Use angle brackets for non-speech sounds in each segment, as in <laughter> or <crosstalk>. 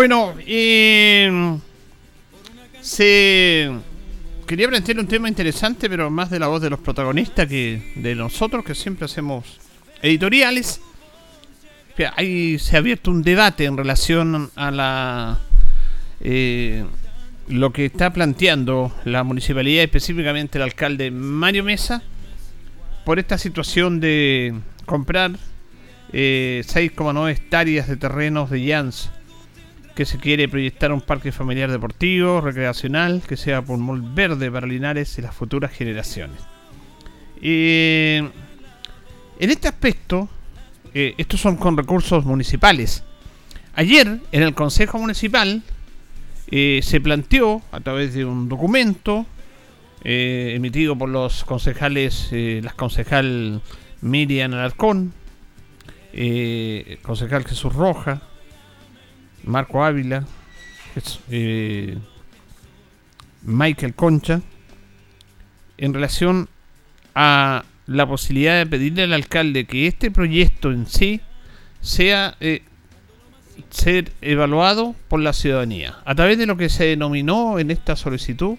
Bueno, eh, se quería plantear un tema interesante, pero más de la voz de los protagonistas que de nosotros, que siempre hacemos editoriales. Ahí se ha abierto un debate en relación a la eh, lo que está planteando la municipalidad, específicamente el alcalde Mario Mesa, por esta situación de comprar eh, 6,9 hectáreas de terrenos de Jans que se quiere proyectar un parque familiar deportivo, recreacional, que sea pulmón verde para Linares y las futuras generaciones. en este aspecto, eh, estos son con recursos municipales. Ayer, en el Consejo Municipal, eh, se planteó, a través de un documento eh, emitido por los concejales, las concejal Miriam Alarcón, concejal Jesús Roja, Marco Ávila, eh, Michael Concha, en relación a la posibilidad de pedirle al alcalde que este proyecto en sí sea eh, ser evaluado por la ciudadanía a través de lo que se denominó en esta solicitud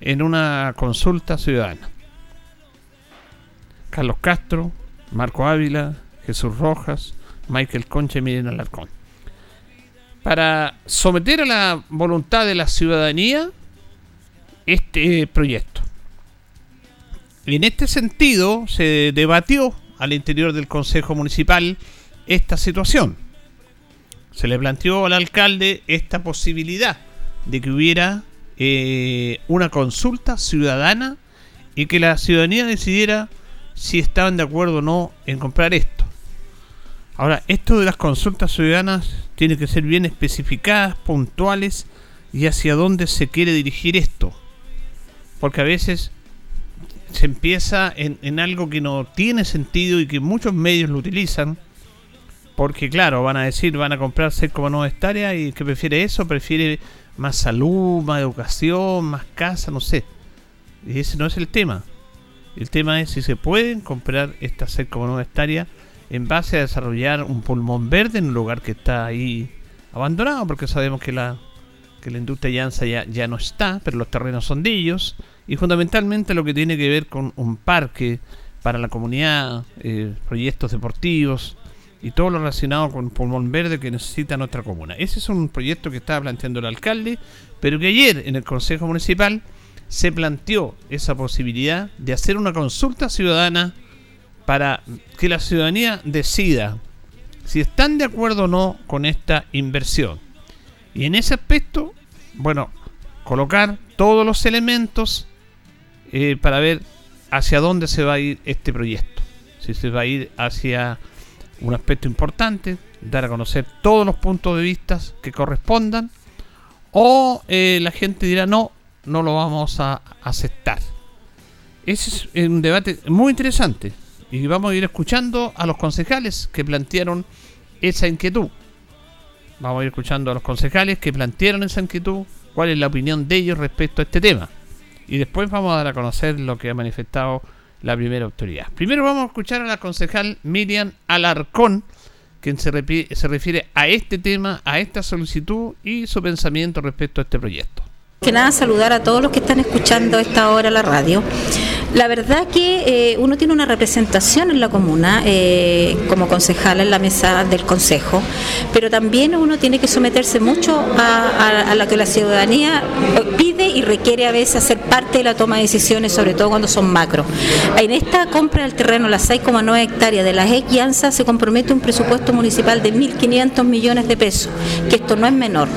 en una consulta ciudadana. Carlos Castro, Marco Ávila, Jesús Rojas, Michael Concha y Miriam Alarcón para someter a la voluntad de la ciudadanía este proyecto. Y en este sentido se debatió al interior del Consejo Municipal esta situación. Se le planteó al alcalde esta posibilidad de que hubiera eh, una consulta ciudadana y que la ciudadanía decidiera si estaban de acuerdo o no en comprar esto. Ahora, esto de las consultas ciudadanas tiene que ser bien especificadas, puntuales y hacia dónde se quiere dirigir esto. Porque a veces se empieza en, algo que no tiene sentido y que muchos medios lo utilizan. Porque claro, van a decir, van a comprar 6,9 hectáreas y que prefiere eso, prefiere más salud, más educación, más casa, no sé. Y ese no es el tema. El tema es si se pueden comprar estas 6,9 hectáreas en base a desarrollar un pulmón verde en un lugar que está ahí abandonado, porque sabemos que la, que la industria ya, ya no está, pero los terrenos son de ellos, y fundamentalmente lo que tiene que ver con un parque para la comunidad, eh, proyectos deportivos y todo lo relacionado con pulmón verde que necesita nuestra comuna. Ese es un proyecto que estaba planteando el alcalde, pero que ayer en el Consejo Municipal se planteó esa posibilidad de hacer una consulta ciudadana para que la ciudadanía decida si están de acuerdo o no con esta inversión. Y en ese aspecto, bueno, colocar todos los elementos eh, para ver hacia dónde se va a ir este proyecto. Si se va a ir hacia un aspecto importante, dar a conocer todos los puntos de vista que correspondan, o eh, la gente dirá no, no lo vamos a aceptar. Ese es un debate muy interesante y vamos a ir escuchando a los concejales que plantearon esa inquietud. Vamos a ir escuchando a los concejales que plantearon esa inquietud, cuál es la opinión de ellos respecto a este tema. Y después vamos a dar a conocer lo que ha manifestado la primera autoridad. Primero vamos a escuchar a la concejal Miriam Alarcón, quien se, se refiere a este tema, a esta solicitud y su pensamiento respecto a este proyecto. Que nada, saludar a todos los que están escuchando esta hora la radio. La verdad que eh, uno tiene una representación en la comuna eh, como concejal en la mesa del consejo, pero también uno tiene que someterse mucho a, lo que la ciudadanía pide y requiere a veces ser parte de la toma de decisiones, sobre todo cuando son macro. En esta compra del terreno, las 6,9 hectáreas de las equianzas, se compromete un presupuesto municipal de 1.500 millones de pesos, que esto no es menor.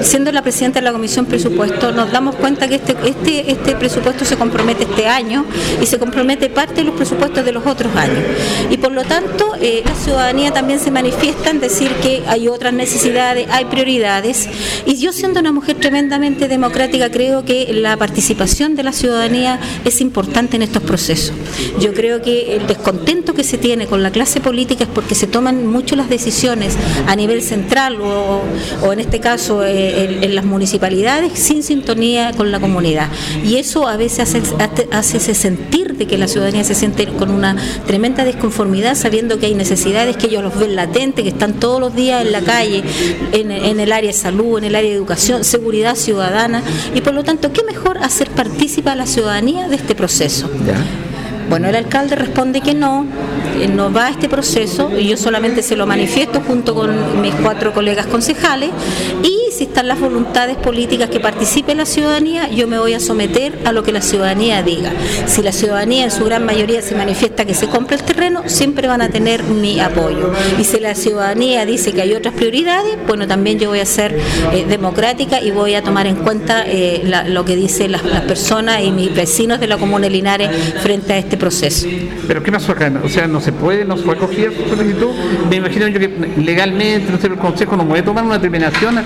Siendo la presidenta de la Comisión Presupuesto, nos damos cuenta que este, este, este presupuesto se compromete este año y se compromete parte de los presupuestos de los otros años. Y por lo tanto, eh, la ciudadanía también se manifiesta en decir que hay otras necesidades, hay prioridades. Y yo siendo una mujer tremendamente democrática, creo que la participación de la ciudadanía es importante en estos procesos. Yo creo que el descontento que se tiene con la clase política es porque se toman mucho las decisiones a nivel central o, en este caso eh, en, las municipalidades sin sintonía con la comunidad. Y eso a veces hace, hace sentir de que la ciudadanía se siente con una tremenda desconformidad sabiendo que hay necesidades que ellos los ven latentes, que están todos los días en la calle, en, el área de salud, en el área de educación, seguridad ciudadana y por lo tanto, ¿qué mejor hacer partícipa a la ciudadanía de este proceso? Bueno, el alcalde responde que no, no va a este proceso y yo solamente se lo manifiesto junto con mis cuatro colegas concejales y si están las voluntades políticas que participe la ciudadanía, yo me voy a someter a lo que la ciudadanía diga. Si la ciudadanía en su gran mayoría se manifiesta que se compre el terreno, siempre van a tener mi apoyo. Y si la ciudadanía dice que hay otras prioridades, bueno, también yo voy a ser eh, democrática y voy a tomar en cuenta eh, lo que dicen las, personas y mis vecinos de la comuna de Linares frente a este proceso. ¿Pero qué pasó acá? O sea, no se puede, no se puede coger solicitud. Me imagino yo que legalmente, no sé, el Consejo no puede tomar una determinación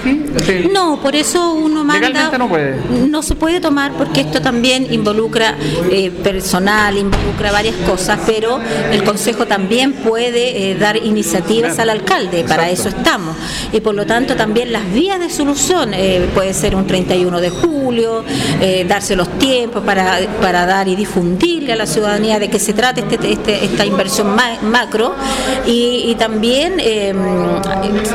No, por eso uno manda. Legalmente no puede. No se puede tomar porque esto también involucra eh, personal, involucra varias cosas, pero el Consejo también puede eh, dar iniciativas al alcalde, para eso estamos. Y por lo tanto también las vías de solución, eh, puede ser un 31 de julio, darse los tiempos para, para dar y difundirle a la ciudadanía de qué se trata este, este, esta inversión macro y, también em,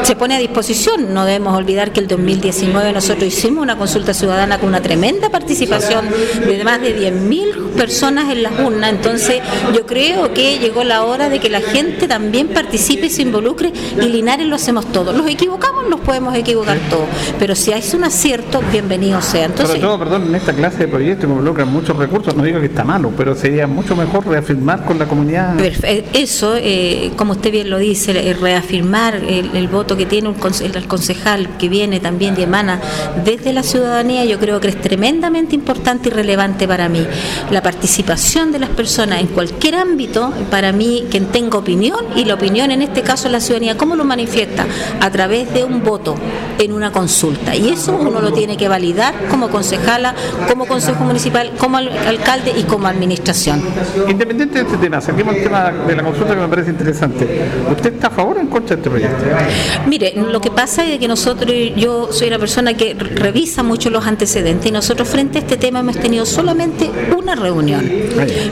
se pone a disposición, no debemos olvidar que el 2019 nosotros hicimos una consulta ciudadana con una tremenda participación de más de 10.000 personas en las urnas, entonces yo creo que llegó la hora de que la gente también participe y se involucre y Linares lo hacemos todos. Los equivocamos, nos podemos equivocar todos, pero si hay un acierto, bienvenido sea. Entonces, Sobre todo, perdón, en esta clase de proyectos involucran muchos recursos, no digo que está malo, pero sería mucho mejor reafirmar con la comunidad. Eso, eh, como usted bien lo dice, reafirmar el, voto que tiene el concejal que viene también y emana desde la ciudadanía, yo creo que es tremendamente importante y relevante para mí. La participación de las personas en cualquier ámbito, para mí, quien tenga opinión, y la opinión en este caso la ciudadanía, ¿cómo lo manifiesta? A través de un voto en una consulta. Y eso uno lo tiene que validar como concejala, como consejo municipal, como alcalde y como administración. Independiente de este tema, saquemos el tema de la consulta que me parece interesante. ¿Usted está a favor o en contra de este proyecto? Mire, lo que pasa es que nosotros, yo soy una persona que revisa mucho los antecedentes y nosotros frente a este tema hemos tenido solamente una reunión.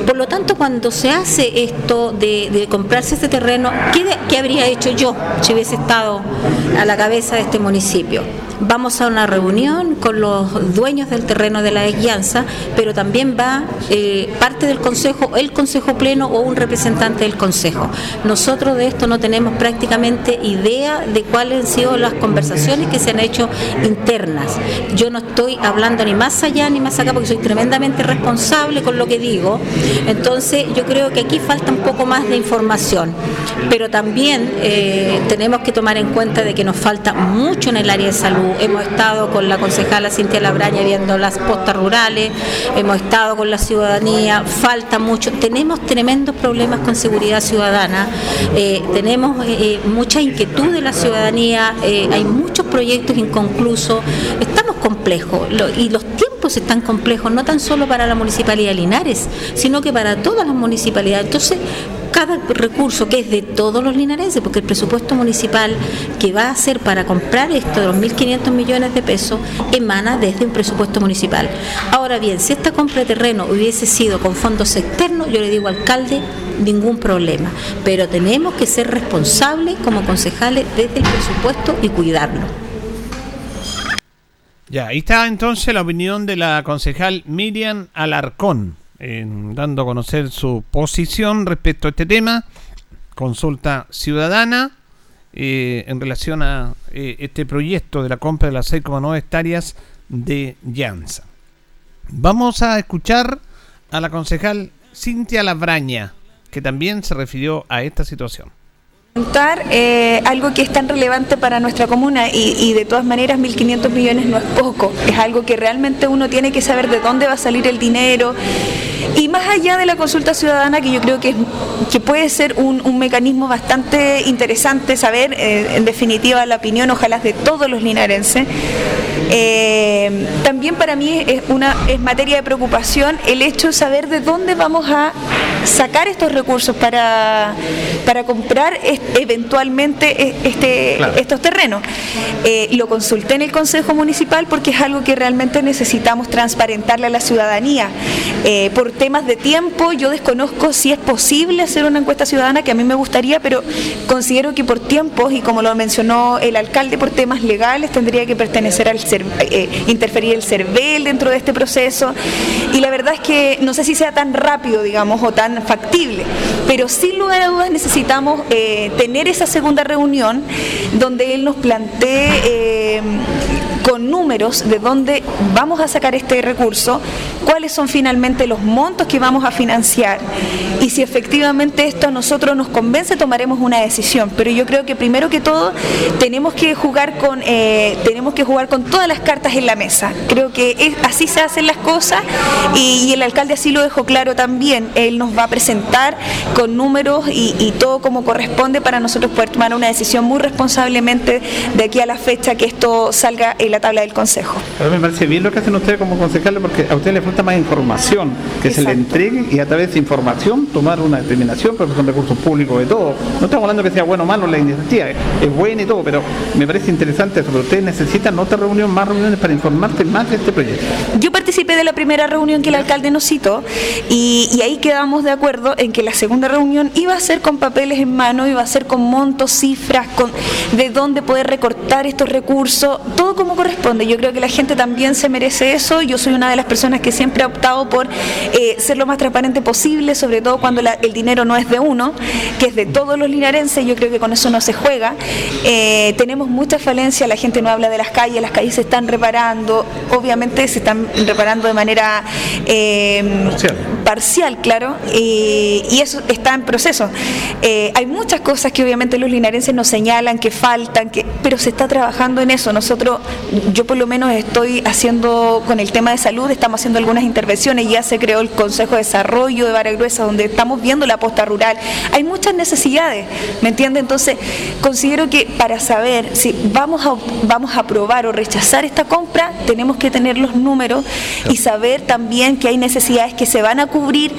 Por lo tanto, cuando se hace esto de, comprarse este terreno, ¿qué, ¿qué habría hecho yo si hubiese estado a la cabeza de este municipio? Vamos a una reunión con los dueños del terreno de la guianza, pero también va eh, parte del Consejo, el Consejo Pleno o un representante del Consejo. Nosotros de esto no tenemos prácticamente idea de cuáles han sido las conversaciones que se han hecho internas. Yo no estoy hablando ni más allá ni más acá porque soy tremendamente responsable con lo que digo. Entonces yo creo que aquí falta un poco más de información, pero también eh, tenemos que tomar en cuenta de que nos falta mucho en el área de salud hemos estado con la concejala Cintia Labraña viendo las postas rurales, hemos estado con la ciudadanía, falta mucho, tenemos tremendos problemas con seguridad ciudadana, eh, tenemos eh, eh, mucha inquietud de la ciudadanía, hay muchos proyectos inconclusos, estamos complejos y los tiempos están complejos, no tan solo para la Municipalidad de Linares, sino que para todas las municipalidades. Entonces, cada recurso que es de todos los linarenses, porque el presupuesto municipal que va a ser para comprar esto de los 1.500 millones de pesos emana desde un presupuesto municipal. Ahora bien, si esta compra de terreno hubiese sido con fondos externos, yo le digo alcalde, ningún problema, pero tenemos que ser responsables como concejales desde el presupuesto y cuidarlo. Ya, ahí está entonces la opinión de la concejal Miriam Alarcón dando a conocer su posición respecto a este tema, consulta ciudadana eh, en relación a eh, este proyecto de la compra de las 6,9 hectáreas de Llanza. Vamos a escuchar a la concejal Cintia Labraña, que también se refirió a esta situación. Eh, algo que es tan relevante para nuestra comuna y, de todas maneras 1.500 millones no es poco, es algo que realmente uno tiene que saber de dónde va a salir el dinero y más allá de la consulta ciudadana que yo creo que, que puede ser un, mecanismo bastante interesante saber eh, en definitiva la opinión ojalá de todos los linarenses. Eh, también para mí es, una, es materia de preocupación el hecho de saber de dónde vamos a sacar estos recursos para, para comprar eventualmente este, claro. estos terrenos. Eh, lo consulté en el Consejo Municipal porque es algo que realmente necesitamos transparentarle a la ciudadanía. Eh, por temas de tiempo, yo desconozco si es posible hacer una encuesta ciudadana, que a mí me gustaría, pero considero que por tiempos, y como lo mencionó el alcalde, por temas legales, tendría que pertenecer al eh, interferir el CERVEL dentro de este proceso. Y la verdad es que no sé si sea tan rápido, digamos, o tan factible, pero sin lugar a dudas necesitamos eh, tener esa segunda reunión donde él nos plantee eh, con números de dónde vamos a sacar este recurso, cuáles son finalmente los montos que vamos a financiar y si efectivamente esto a nosotros nos convence tomaremos una decisión. Pero yo creo que primero que todo tenemos que jugar con eh, tenemos que jugar con todas las cartas en la mesa. Creo que así se hacen las cosas y, el alcalde así lo dejó claro también. Él nos va a presentar con números y, y todo como corresponde para nosotros poder tomar una decisión muy responsablemente de aquí a la fecha que esto salga en la tabla del Consejo. Me parece bien lo que hacen ustedes como concejales porque a ustedes les falta más información, que Exacto. se le entregue y a través de información tomar una determinación, porque son recursos públicos de todo. No estamos hablando que sea bueno o malo la iniciativa, es buena y todo, pero me parece interesante eso, pero ustedes necesitan otra reunión, más reuniones para informarte más de este proyecto. Yo participé de la primera reunión que el alcalde nos citó y, y ahí quedamos de acuerdo en que la segunda reunión iba a ser con papeles en mano, iba a ser con montos, cifras, con de dónde poder recortar estos recursos, todo como corresponde. Yo creo que la gente también se merece eso. Yo soy una de las personas que siempre ha optado por eh, ser lo más transparente posible, sobre todo cuando la, el dinero no es de uno, que es de todos los linarenses. Yo creo que con eso no se juega. Eh, tenemos mucha falencia, la gente no habla de las calles, las calles se están reparando, obviamente se están reparando de manera eh, parcial. parcial. claro, y eso está en proceso. Hay muchas cosas que obviamente los linarenses nos señalan que faltan, que, pero se está trabajando en eso. Nosotros, yo por lo menos estoy haciendo con el tema de salud, estamos haciendo algunas intervenciones, ya se creó el Consejo de Desarrollo de Baragruesa, donde estamos viendo la posta rural. Hay muchas necesidades, ¿me entiende? Entonces, considero que para saber si vamos a, vamos a aprobar o rechazar esta compra, tenemos que tener los números y saber también que hay necesidades que se van a cubrir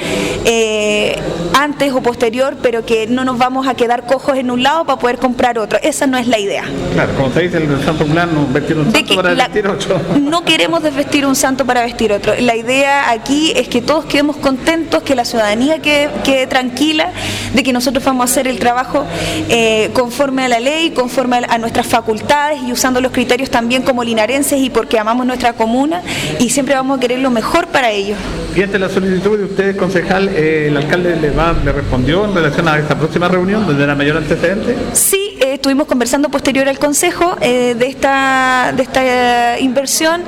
eh, antes o posterior, pero que no nos vamos a quedar cojos en un lado para poder comprar otro. Esa no es la idea. Claro, como se dice el santo vestir un santo para la, vestir otro. <laughs> No queremos desvestir un santo para vestir otro. La idea aquí es que todos quedemos contentos, que la ciudadanía quede, quede tranquila de que nosotros vamos a hacer el trabajo eh, conforme a la ley, conforme a, a nuestras facultades y usando los criterios también como linarenses y porque amamos nuestra comuna y siempre vamos a querer lo mejor para ellos. Y ante la solicitud de ustedes, concejal, eh, el alcalde le, va, le respondió en relación a esta próxima reunión, donde era mayor antecedente. Sí, estuvimos conversando posterior al consejo eh, de esta, de esta inversión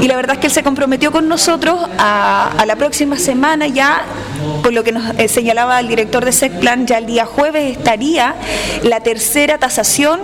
y la verdad es que él se comprometió con nosotros a, a la próxima semana ya por lo que nos eh, señalaba el director de SECPLAN, ya el día jueves estaría la tercera tasación,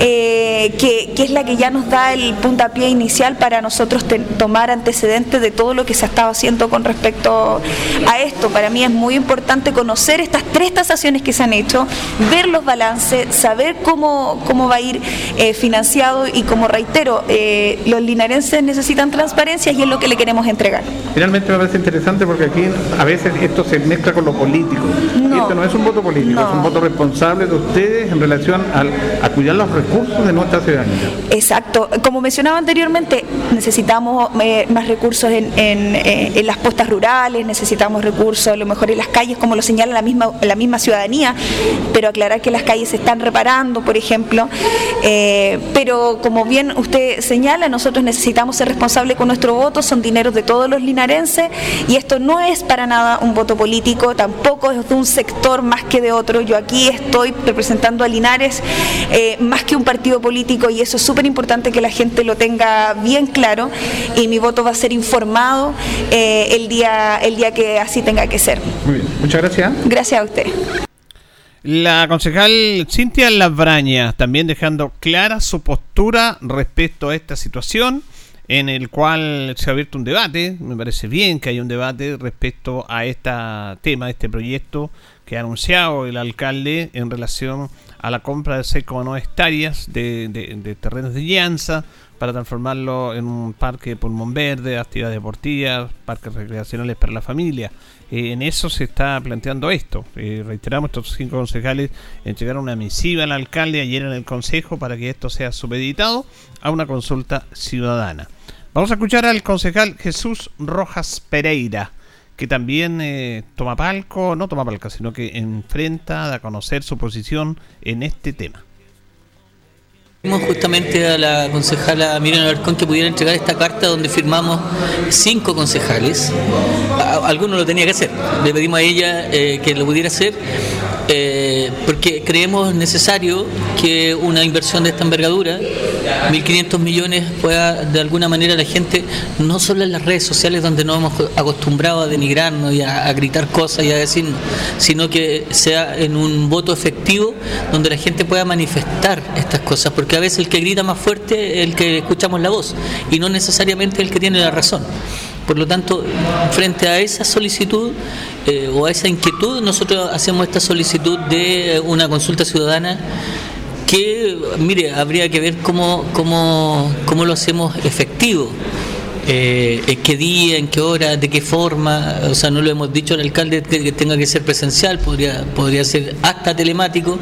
eh, que, que, es la que ya nos da el puntapié inicial para nosotros tomar antecedentes de todo lo que se ha estado haciendo con respecto a esto. Para mí es muy importante conocer estas tres tasaciones que se han hecho, ver los balances, saber cómo, cómo va a ir eh, financiado y como reitero, eh, los linarenses necesitan transparencia y es lo que le queremos entregar. Finalmente me parece interesante porque aquí a veces esto se mezcla con lo político. No, y esto no es un voto político, no. es un voto responsable de ustedes en relación al, a cuidar los recursos de nuestra ciudadanía. Exacto. Como mencionaba anteriormente, necesitamos eh, más recursos en, en, en, las postas rurales, necesitamos recursos a lo mejor en las calles, como lo señala la misma, la misma ciudadanía, pero aclarar que las calles se están reparando, por ejemplo. Eh, pero como bien usted señala, nosotros necesitamos ser responsables con nuestro voto, son dineros de todos los linarenses y esto no es para nada un voto político, tampoco es de un sector más que de otro. Yo aquí estoy representando a Linares eh, más que un partido político y eso es súper importante que la gente lo tenga bien claro y mi voto va a ser informado eh, el, día, el día que así tenga que ser. Muy bien, muchas gracias. Gracias a usted. La concejal Cintia Labraña también dejando clara su postura respecto a esta situación en el cual se ha abierto un debate, me parece bien que haya un debate respecto a este tema, este proyecto que ha anunciado el alcalde en relación a la compra de 6,9 hectáreas de, de, terrenos de llanza para transformarlo en un parque pulmón verde, actividades deportivas, parques recreacionales para la familia. Eh, en eso se está planteando esto. Eh, reiteramos, estos cinco concejales entregaron una misiva al alcalde ayer en el Consejo para que esto sea supeditado a una consulta ciudadana. Vamos a escuchar al concejal Jesús Rojas Pereira, que también eh, toma palco, no toma palco, sino que enfrenta a conocer su posición en este tema. Justamente a la concejala Miriam Alarcón que pudiera entregar esta carta donde firmamos cinco concejales. Alguno lo tenía que hacer. Le pedimos a ella eh, que lo pudiera hacer eh, porque creemos necesario que una inversión de esta envergadura, 1.500 millones, pueda de alguna manera la gente, no solo en las redes sociales donde nos hemos acostumbrado a denigrarnos y a, gritar cosas y a decirnos, sino que sea en un voto efectivo donde la gente pueda manifestar estas cosas, porque a veces el que grita más fuerte es el que escuchamos la voz y no necesariamente el que tiene la razón. Por lo tanto, frente a esa solicitud eh, o a esa inquietud, nosotros hacemos esta solicitud de una consulta ciudadana que, mire, habría que ver cómo, cómo, cómo lo hacemos efectivo. Eh, en qué día, en qué hora, de qué forma, o sea, no lo hemos dicho al alcalde que tenga que ser presencial, podría, podría ser hasta telemático,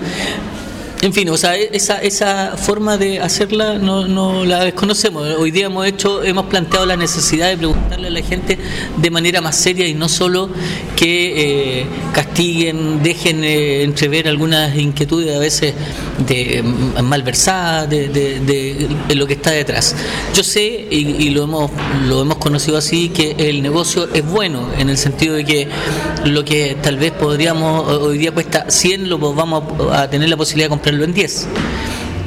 en fin, o sea, e-, esa, esa forma de hacerla no, no la desconocemos. Hoy día hemos hecho, hemos planteado la necesidad de preguntarle a la gente de manera más seria y no solo que eh, castiguen, dejen eh, entrever algunas inquietudes a veces de mm, malversadas de, de, lo que está detrás. Yo sé y, lo hemos lo hemos conocido así que el negocio es bueno en el sentido de que lo que tal vez podríamos hoy día cuesta 100 lo vamos a tener la posibilidad de comprar en 10.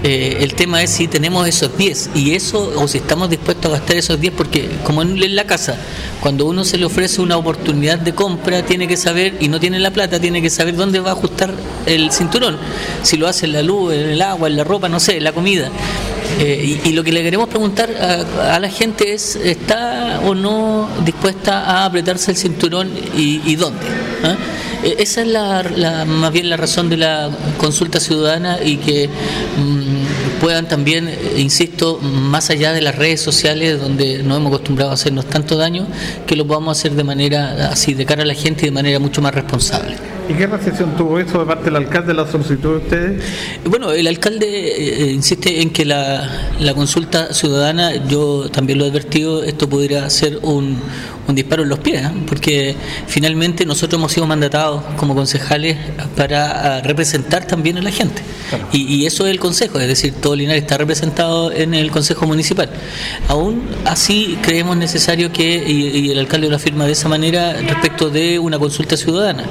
Eh, el tema es si tenemos esos 10 y eso, o si estamos dispuestos a gastar esos 10, porque como en la casa, cuando uno se le ofrece una oportunidad de compra, tiene que saber, y no tiene la plata, tiene que saber dónde va a ajustar el cinturón. Si lo hace en la luz, en el agua, en la ropa, no sé, en la comida. Eh, y, lo que le queremos preguntar a, la gente es, ¿está o no dispuesta a apretarse el cinturón y, dónde? ¿Ah? Esa es la, más bien la razón de la consulta ciudadana y que mm, puedan también, eh, insisto, más allá de las redes sociales donde nos hemos acostumbrado a hacernos tanto daño, que lo podamos hacer de manera así, de cara a la gente y de manera mucho más responsable. ¿Y qué recepción tuvo eso de parte del alcalde, la solicitud de ustedes? Bueno, el alcalde eh, insiste en que la, la, consulta ciudadana, yo también lo he advertido, esto podría ser un, un disparo en los pies, ¿eh? porque finalmente nosotros hemos sido mandatados como concejales para ah, representar también a la gente. Y, eso es el consejo, es decir, todo Linares está representado en el consejo municipal. Aún así creemos necesario que, y, el alcalde lo afirma de esa manera, respecto de una consulta ciudadana.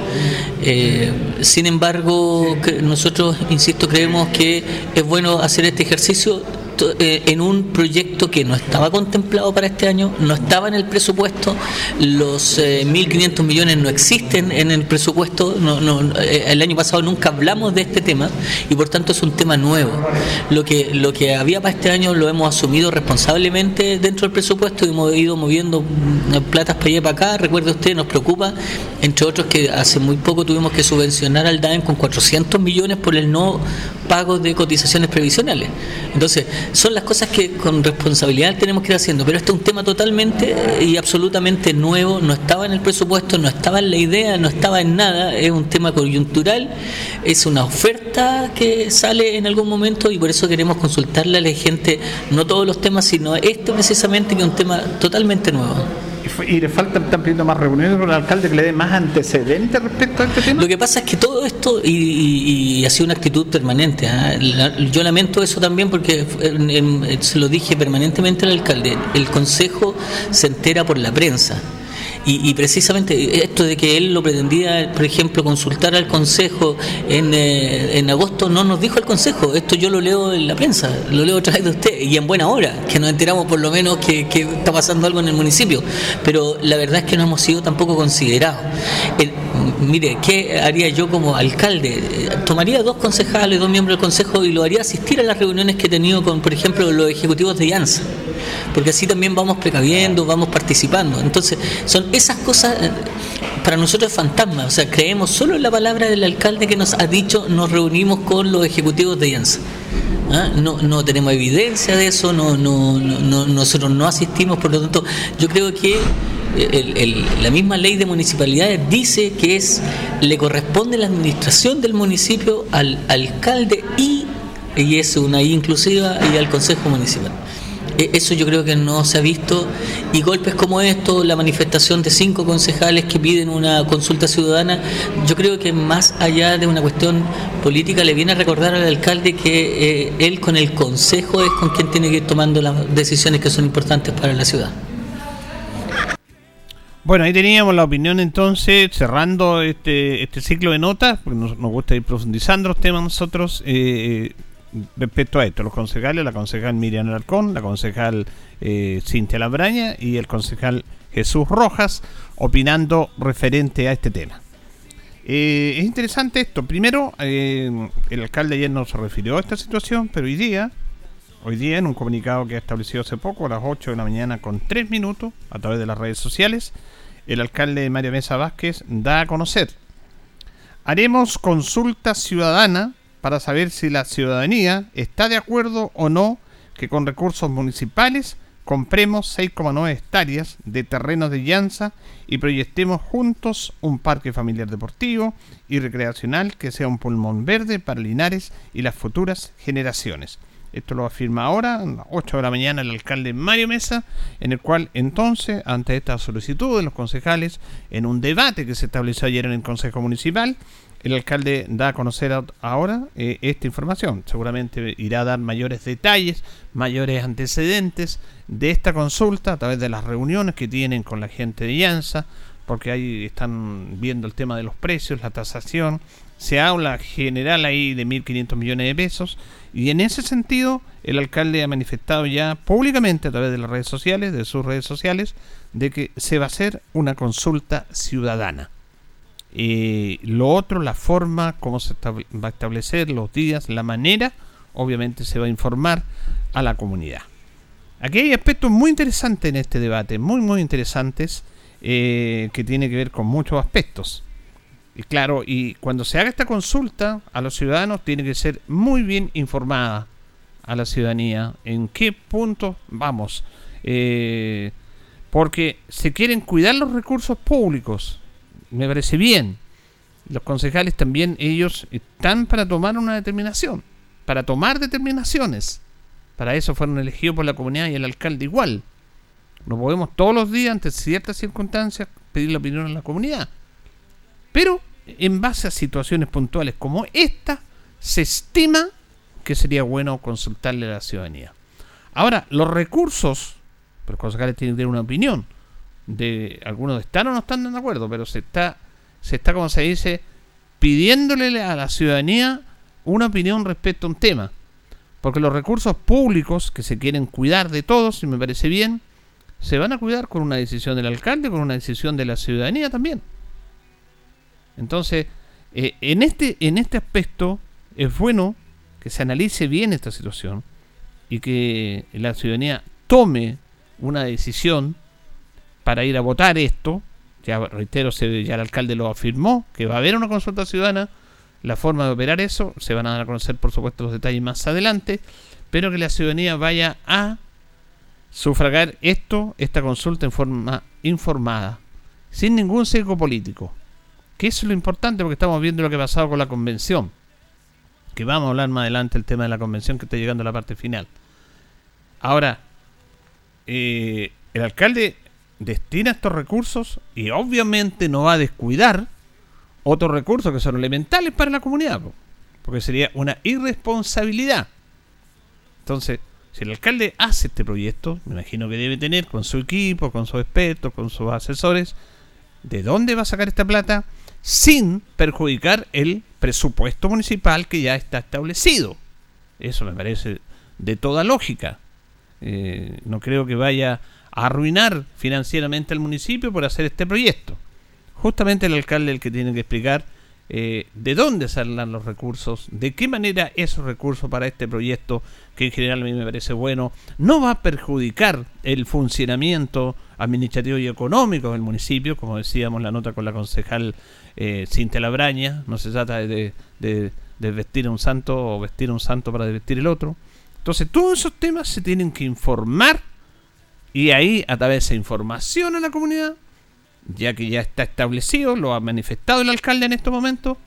Eh, sin embargo, nosotros, insisto, creemos que es bueno hacer este ejercicio eh, en un proyecto que no estaba contemplado para este año, no estaba en el presupuesto, los 1.500 eh, millones no existen en el presupuesto, eh, el año pasado nunca hablamos de este tema y por tanto es un tema nuevo. Lo que, lo que había para este año lo hemos asumido responsablemente dentro del presupuesto y hemos ido moviendo mm, platas para allá y para acá. Recuerde usted, nos preocupa, entre otros, que hace muy poco tuvimos que subvencionar al DAEM con 400 millones por el no pago de cotizaciones previsionales. Entonces, son las cosas que con responsabilidad tenemos que ir haciendo, pero este es un tema totalmente y absolutamente nuevo, no estaba en el presupuesto, no estaba en la idea, no estaba en nada, es un tema coyuntural, es una oferta que sale en algún momento y por eso queremos consultarle a la gente, no todos los temas, sino este precisamente que es un tema totalmente nuevo y le faltan, están pidiendo más reuniones con el alcalde que le dé más antecedentes respecto a este tema. Lo que pasa es que todo esto, y, ha sido una actitud permanente, ¿ah? yo lamento eso también porque se lo dije permanentemente al alcalde, el consejo se entera por la prensa Y, precisamente esto de que él lo pretendía, por ejemplo, consultar al Consejo en, eh, en agosto, no nos dijo el Consejo. Esto yo lo leo en la prensa, lo leo a través de usted, y en buena hora, que nos enteramos por lo menos que, está pasando algo en el municipio. Pero la verdad es que no hemos sido tampoco considerados. Mire, ¿qué haría yo como alcalde? Tomaría dos concejales, dos miembros del Consejo y lo haría asistir a las reuniones que he tenido con, por ejemplo, los ejecutivos de IANSA porque así también vamos precaviendo, vamos participando. Entonces, son esas cosas, eh, para nosotros es fantasma, o sea, creemos solo en la palabra del alcalde que nos ha dicho, nos reunimos con los ejecutivos de IANSA. ¿Ah? No, no tenemos evidencia de eso, no, no, no, nosotros no asistimos, por lo tanto, yo creo que la misma ley de municipalidades dice que es le corresponde la administración del municipio al alcalde y, y es una I inclusiva, y al consejo municipal. E, eso yo creo que no se ha visto y golpes como esto, la manifestación de cinco concejales que piden una consulta ciudadana, yo creo que más allá de una cuestión política le viene a recordar al alcalde que eh, él con el consejo es con quien tiene que ir tomando las decisiones que son importantes para la ciudad. Bueno, ahí teníamos la opinión entonces, cerrando este, este ciclo de notas, porque nos, gusta ir profundizando los temas nosotros. Eh, respecto a esto, los concejales, la concejal Miriam Alarcón, la concejal eh, Cintia Labraña y el concejal Jesús Rojas, opinando referente a este tema. Eh, es interesante esto. Primero, eh, el alcalde ayer no se refirió a esta situación, pero hoy día, hoy día en un comunicado que ha establecido hace poco, a las 8 de la mañana con 3 minutos, a través de las redes sociales, el alcalde Mario Mesa Vázquez da a conocer. Haremos consulta ciudadana para saber si la ciudadanía está de acuerdo o no que con recursos municipales compremos 6,9 hectáreas de terrenos de llanza y proyectemos juntos un parque familiar deportivo y recreacional que sea un pulmón verde para Linares y las futuras generaciones. Esto lo afirma ahora, a las 8 de la mañana, el alcalde Mario Mesa, en el cual entonces, ante esta solicitud de los concejales, en un debate que se estableció ayer en el Consejo Municipal, el alcalde da a conocer ahora eh, esta información. Seguramente irá a dar mayores detalles, mayores antecedentes de esta consulta a través de las reuniones que tienen con la gente de Llanza, porque ahí están viendo el tema de los precios, la tasación. Se habla general ahí de 1.500 millones de pesos y en ese sentido el alcalde ha manifestado ya públicamente a través de las redes sociales, de sus redes sociales, de que se va a hacer una consulta ciudadana eh, lo otro, la forma, cómo se va a establecer, los días, la manera, obviamente se va a informar a la comunidad. Aquí hay aspectos muy interesantes en este debate, muy, muy interesantes, eh, que tiene que ver con muchos aspectos. Y claro, y cuando se haga esta consulta a los ciudadanos, tiene que ser muy bien informada a la ciudadanía en qué punto vamos. Eh, porque se quieren cuidar los recursos públicos, me parece bien. Los concejales también, ellos están para tomar una determinación, para tomar determinaciones. Para eso fueron elegidos por la comunidad y el alcalde igual. No podemos todos los días, ante ciertas circunstancias, pedir la opinión a la comunidad. Pero en base a situaciones puntuales como esta, se estima que sería bueno consultarle a la ciudadanía. Ahora, los recursos, los concejales tienen que tener una opinión de algunos están o no están de acuerdo, pero se está, se está, como se dice, pidiéndole a la ciudadanía una opinión respecto a un tema. Porque los recursos públicos que se quieren cuidar de todos, y me parece bien, se van a cuidar con una decisión del alcalde, con una decisión de la ciudadanía también. Entonces, eh, en, este, en este aspecto es bueno que se analice bien esta situación y que la ciudadanía tome una decisión para ir a votar esto, ya reitero, ya el alcalde lo afirmó, que va a haber una consulta ciudadana, la forma de operar eso, se van a dar a conocer por supuesto los detalles más adelante, pero que la ciudadanía vaya a sufragar esto, esta consulta en forma informada, sin ningún sesgo político. Que eso es lo importante porque estamos viendo lo que ha pasado con la convención. Que vamos a hablar más adelante el tema de la convención que está llegando a la parte final. Ahora, eh, el alcalde destina estos recursos y obviamente no va a descuidar otros recursos que son elementales para la comunidad, porque sería una irresponsabilidad. Entonces, Si el alcalde hace este proyecto, me imagino que debe tener con su equipo, con sus expertos, con sus asesores, de dónde va a sacar esta plata sin perjudicar el presupuesto municipal que ya está establecido. Eso me parece de toda lógica. Eh, no creo que vaya a arruinar financieramente al municipio por hacer este proyecto. Justamente el alcalde es el que tiene que explicar eh, de dónde salen los recursos, de qué manera esos recursos para este proyecto, que en general a mí me parece bueno, no va a perjudicar el funcionamiento administrativo y económico del municipio, como decíamos la nota con la concejal eh, Cintia Labraña, no se trata de, de, vestir a un santo o vestir a un santo para desvestir el otro. Entonces todos esos temas se tienen que informar y ahí a través de esa información a la comunidad ya que ya está establecido, lo ha manifestado el alcalde en este momento,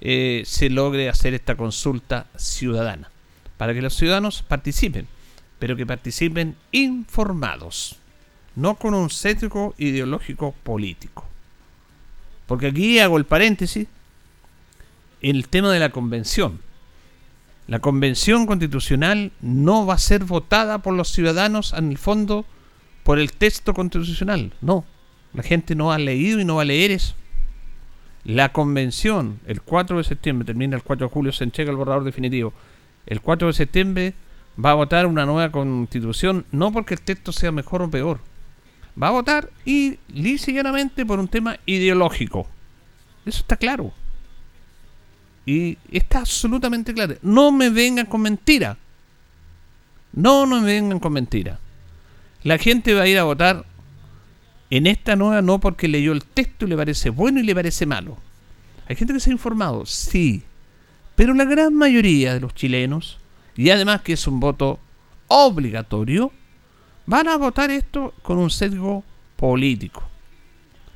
eh, se logre hacer esta consulta ciudadana, para que los ciudadanos participen, pero que participen informados, no con un cétrico ideológico político. Porque aquí hago el paréntesis, el tema de la convención. La convención constitucional no va a ser votada por los ciudadanos en el fondo por el texto constitucional, no, la gente no ha leído y no va a leer eso. La convención, el 4 de septiembre, termina el 4 de julio, se entrega el borrador definitivo. El 4 de septiembre va a votar una nueva constitución, no porque el texto sea mejor o peor. Va a votar y lisa por un tema ideológico. Eso está claro. Y está absolutamente claro. No me vengan con mentira. No, no me vengan con mentira. La gente va a ir a votar en esta nueva no porque leyó el texto y le parece bueno y le parece malo. Hay gente que se ha informado, sí. Pero la gran mayoría de los chilenos, y además que es un voto obligatorio, van a votar esto con un sesgo político.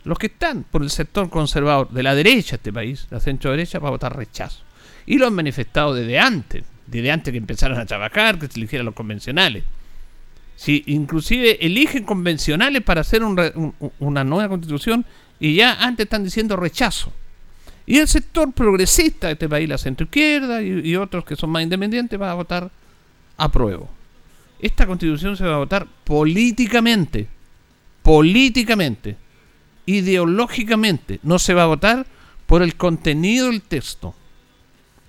Los que están por el sector conservador de la derecha de este país, la centro derecha, va a votar rechazo. Y lo han manifestado desde antes, desde antes que empezaran a trabajar, que se eligieran los convencionales. Si inclusive eligen convencionales para hacer una nueva constitución y ya antes están diciendo rechazo. Y el sector progresista de este país, la centroizquierda y, y otros que son más independientes, va a votar a prueba. Esta constitución se va a votar políticamente. Políticamente. Ideológicamente. No se va a votar por el contenido del texto.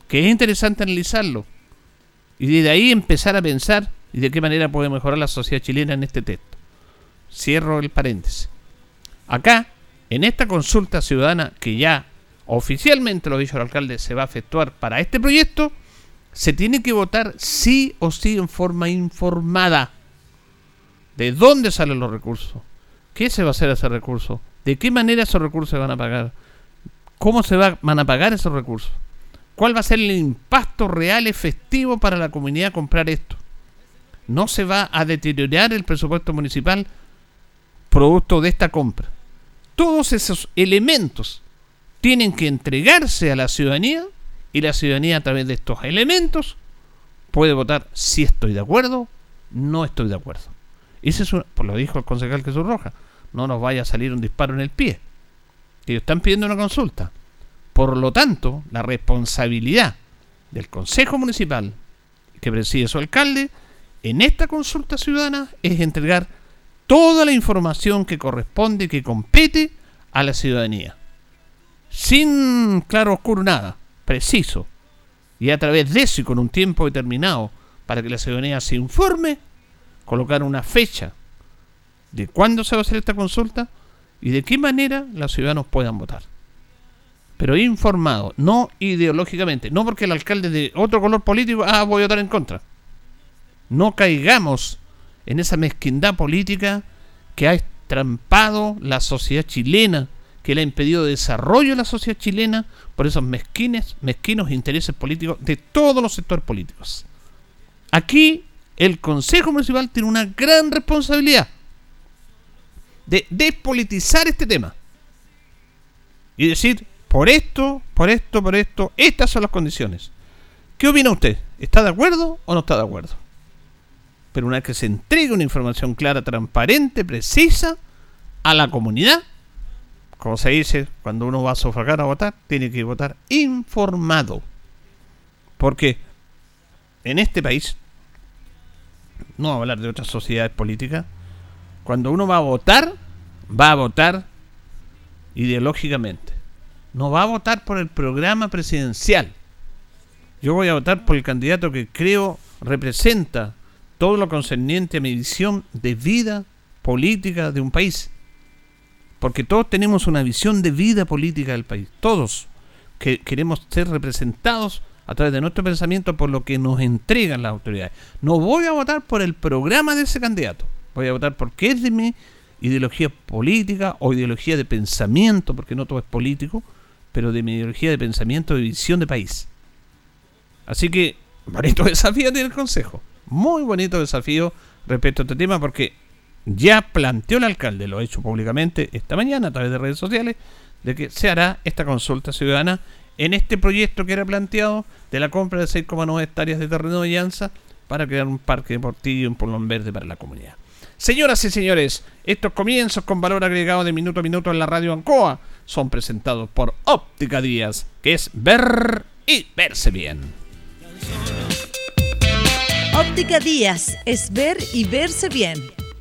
Que es interesante analizarlo. Y de ahí empezar a pensar y de qué manera puede mejorar la sociedad chilena en este texto. Cierro el paréntesis. Acá, en esta consulta ciudadana que ya oficialmente lo dicho el alcalde se va a efectuar para este proyecto, se tiene que votar sí o sí en forma informada. ¿De dónde salen los recursos? ¿Qué se va a hacer ese recurso? ¿De qué manera esos recursos se van a pagar? ¿Cómo se van a pagar esos recursos? ¿Cuál va a ser el impacto real efectivo para la comunidad comprar esto? no se va a deteriorar el presupuesto municipal producto de esta compra. Todos esos elementos tienen que entregarse a la ciudadanía y la ciudadanía a través de estos elementos puede votar si estoy de acuerdo, no estoy de acuerdo. Ese es pues lo dijo el concejal Jesús Roja, no nos vaya a salir un disparo en el pie. Ellos están pidiendo una consulta. Por lo tanto, la responsabilidad del Consejo Municipal que preside su alcalde en esta consulta ciudadana es entregar toda la información que corresponde y que compete a la ciudadanía. Sin claro oscuro nada, preciso. Y a través de eso y con un tiempo determinado para que la ciudadanía se informe, colocar una fecha de cuándo se va a hacer esta consulta y de qué manera los ciudadanos puedan votar. Pero informado, no ideológicamente, no porque el alcalde de otro color político, ah, voy a votar en contra no caigamos en esa mezquindad política que ha estrampado la sociedad chilena, que le ha impedido desarrollo a la sociedad chilena por esos mezquines, mezquinos intereses políticos de todos los sectores políticos. Aquí el Consejo Municipal tiene una gran responsabilidad de despolitizar este tema y decir, por esto, por esto, por esto, estas son las condiciones. ¿Qué opina usted? ¿Está de acuerdo o no está de acuerdo? pero una vez que se entregue una información clara, transparente, precisa a la comunidad, como se dice, cuando uno va a sufragar a votar, tiene que votar informado. Porque en este país no a hablar de otras sociedades políticas, cuando uno va a votar, va a votar ideológicamente. No va a votar por el programa presidencial. Yo voy a votar por el candidato que creo representa todo lo concerniente a mi visión de vida política de un país. Porque todos tenemos una visión de vida política del país. Todos que queremos ser representados a través de nuestro pensamiento por lo que nos entregan las autoridades. No voy a votar por el programa de ese candidato. Voy a votar porque es de mi ideología política o ideología de pensamiento, porque no todo es político, pero de mi ideología de pensamiento, de visión de país. Así que, bonito <laughs> desafío tiene el Consejo. Muy bonito desafío respecto a este tema, porque ya planteó el alcalde, lo ha hecho públicamente esta mañana a través de redes sociales, de que se hará esta consulta ciudadana en este proyecto que era planteado de la compra de 6,9 hectáreas de terreno de llanza para crear un parque deportivo y un polón verde para la comunidad. Señoras y señores, estos comienzos con valor agregado de minuto a minuto en la radio Ancoa son presentados por Óptica Díaz, que es ver y verse bien. Óptica Díaz es ver y verse bien.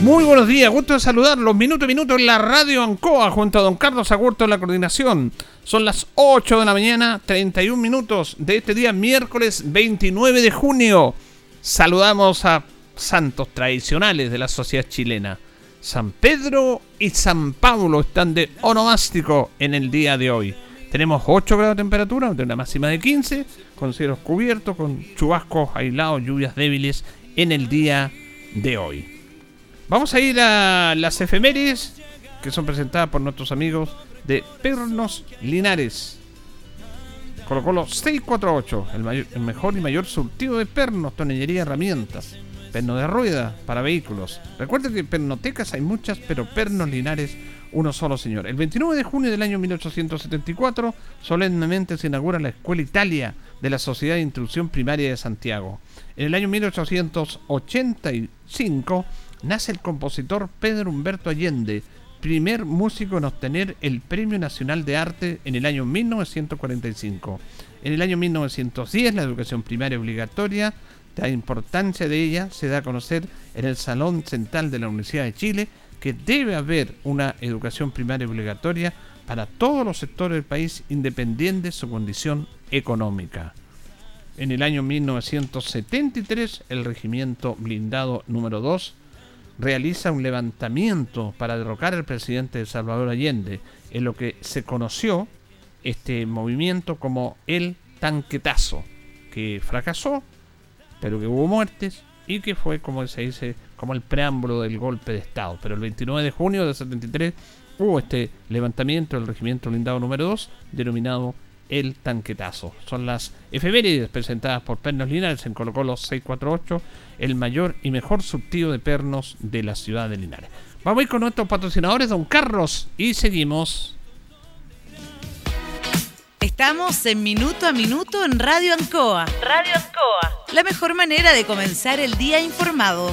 Muy buenos días, gusto de saludarlos. Minuto a minuto en la radio Ancoa junto a don Carlos Agurto en la coordinación. Son las 8 de la mañana, 31 minutos de este día, miércoles 29 de junio. Saludamos a santos tradicionales de la sociedad chilena. San Pedro y San Pablo están de onomástico en el día de hoy. Tenemos 8 grados de temperatura, de una máxima de 15, con cielos cubiertos, con chubascos aislados, lluvias débiles en el día de hoy. Vamos a ir a las efemérides que son presentadas por nuestros amigos de Pernos Linares. Colo Colo 648, el, el mejor y mayor surtido de pernos, tonellería, herramientas, perno de rueda para vehículos. Recuerden que pernotecas hay muchas, pero Pernos Linares uno solo señor. El 29 de junio del año 1874, solemnemente se inaugura la Escuela Italia de la Sociedad de Instrucción Primaria de Santiago. En el año 1885 nace el compositor Pedro Humberto Allende, primer músico en obtener el Premio Nacional de Arte en el año 1945. En el año 1910 la educación primaria obligatoria, la importancia de ella se da a conocer en el Salón Central de la Universidad de Chile que debe haber una educación primaria obligatoria para todos los sectores del país independiente de su condición económica. En el año 1973, el Regimiento Blindado número 2 realiza un levantamiento para derrocar al presidente de Salvador Allende, en lo que se conoció este movimiento como el tanquetazo, que fracasó, pero que hubo muertes y que fue, como se dice, como el preámbulo del golpe de Estado. Pero el 29 de junio de 73 hubo este levantamiento del regimiento blindado número 2, denominado el tanquetazo. Son las efemérides presentadas por Pernos Linares en Colo Colo 648, el mayor y mejor subtío de pernos de la ciudad de Linares. Vamos a ir con nuestros patrocinadores, don Carlos, y seguimos. Estamos en Minuto a Minuto en Radio Ancoa. Radio Ancoa. La mejor manera de comenzar el día informado.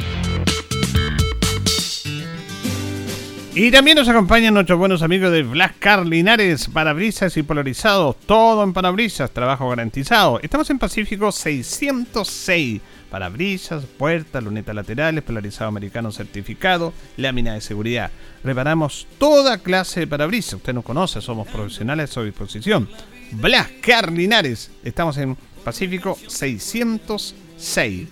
Y también nos acompañan nuestros buenos amigos de Blascar Linares, parabrisas y polarizados, todo en parabrisas, trabajo garantizado. Estamos en Pacífico 606, parabrisas, puertas, lunetas laterales, polarizado americano certificado, lámina de seguridad. Reparamos toda clase de parabrisas, usted nos conoce, somos profesionales a su disposición. Blascar Linares, estamos en Pacífico 606.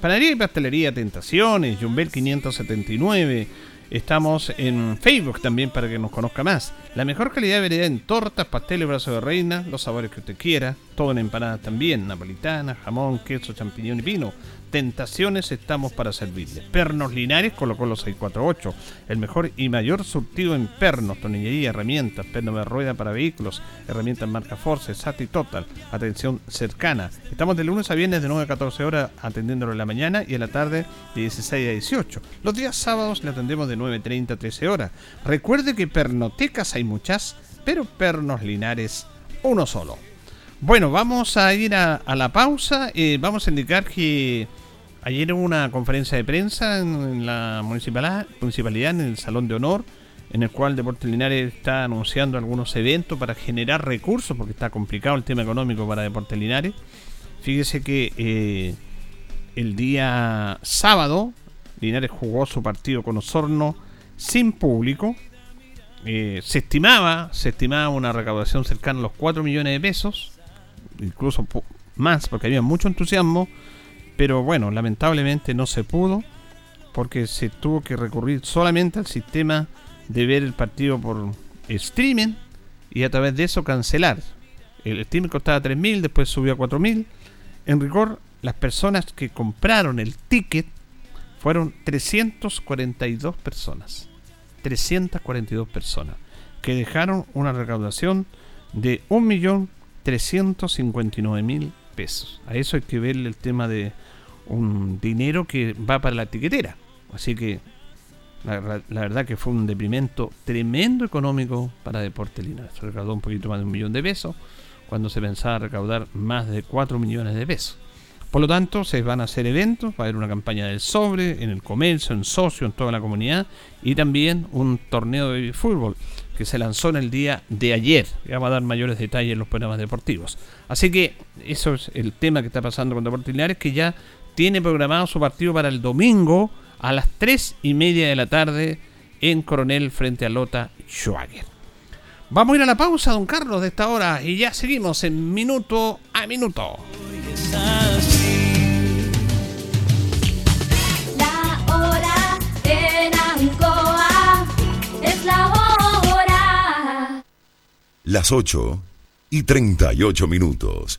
Panadería y pastelería Tentaciones, Jumbel 579. Estamos en Facebook también para que nos conozca más. La mejor calidad de variedad en tortas, pasteles, brazos de reina, los sabores que usted quiera. Todo en empanadas también, napolitana, jamón, queso, champiñón y pino. Tentaciones estamos para servirle. Pernos Linares colocó los 648. El mejor y mayor surtido en pernos, tonillería, herramientas, perno de rueda para vehículos, herramientas marca Force, SAT y Total. Atención cercana. Estamos de lunes a viernes de 9 a 14 horas atendiéndolo en la mañana y en la tarde de 16 a 18. Los días sábados le atendemos de 9.30 a 13 horas. Recuerde que pernotecas hay muchas, pero pernos Linares uno solo. Bueno, vamos a ir a, la pausa. Eh, vamos a indicar que ayer hubo una conferencia de prensa en, la municipalidad, municipalidad, en el Salón de Honor, en el cual Deportes Linares está anunciando algunos eventos para generar recursos, porque está complicado el tema económico para Deportes Linares. Fíjese que eh, el día sábado Linares jugó su partido con Osorno sin público. Eh, se estimaba, se estimaba una recaudación cercana a los 4 millones de pesos, incluso más porque había mucho entusiasmo, pero bueno, lamentablemente no se pudo porque se tuvo que recurrir solamente al sistema de ver el partido por streaming y a través de eso cancelar. El streaming costaba 3.000, después subió a 4.000. En rigor, las personas que compraron el ticket fueron 342 personas. 342 personas que dejaron una recaudación de 1.359.000 pesos. A eso hay que verle el tema de un dinero que va para la tiquetera. Así que la verdad que fue un deprimento tremendo económico para Deportes Linares. Se recaudó un poquito más de un millón de pesos cuando se pensaba recaudar más de 4 millones de pesos. Por lo tanto, se van a hacer eventos, va a haber una campaña del sobre, en el comercio, en socio, en toda la comunidad, y también un torneo de fútbol que se lanzó en el día de ayer. Ya vamos a dar mayores detalles en los programas deportivos. Así que eso es el tema que está pasando con Deportes Linares, que ya tiene programado su partido para el domingo a las 3 y media de la tarde en Coronel frente a Lota Schwager. Vamos a ir a la pausa, don Carlos, de esta hora y ya seguimos en minuto a minuto. Las 8 y 38 minutos.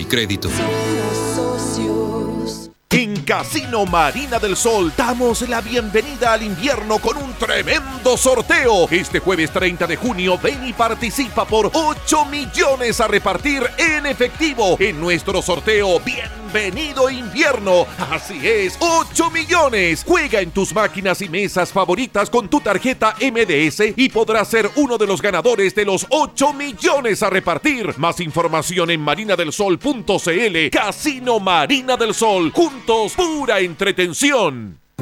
y crédito. Casino Marina del Sol damos la bienvenida al invierno con un tremendo sorteo. Este jueves 30 de junio ven y participa por 8 millones a repartir en efectivo en nuestro sorteo Bienvenido Invierno. Así es, 8 millones. Juega en tus máquinas y mesas favoritas con tu tarjeta MDS y podrás ser uno de los ganadores de los 8 millones a repartir. Más información en marinadelsol.cl. Casino Marina del Sol. Juntos, pura entretención.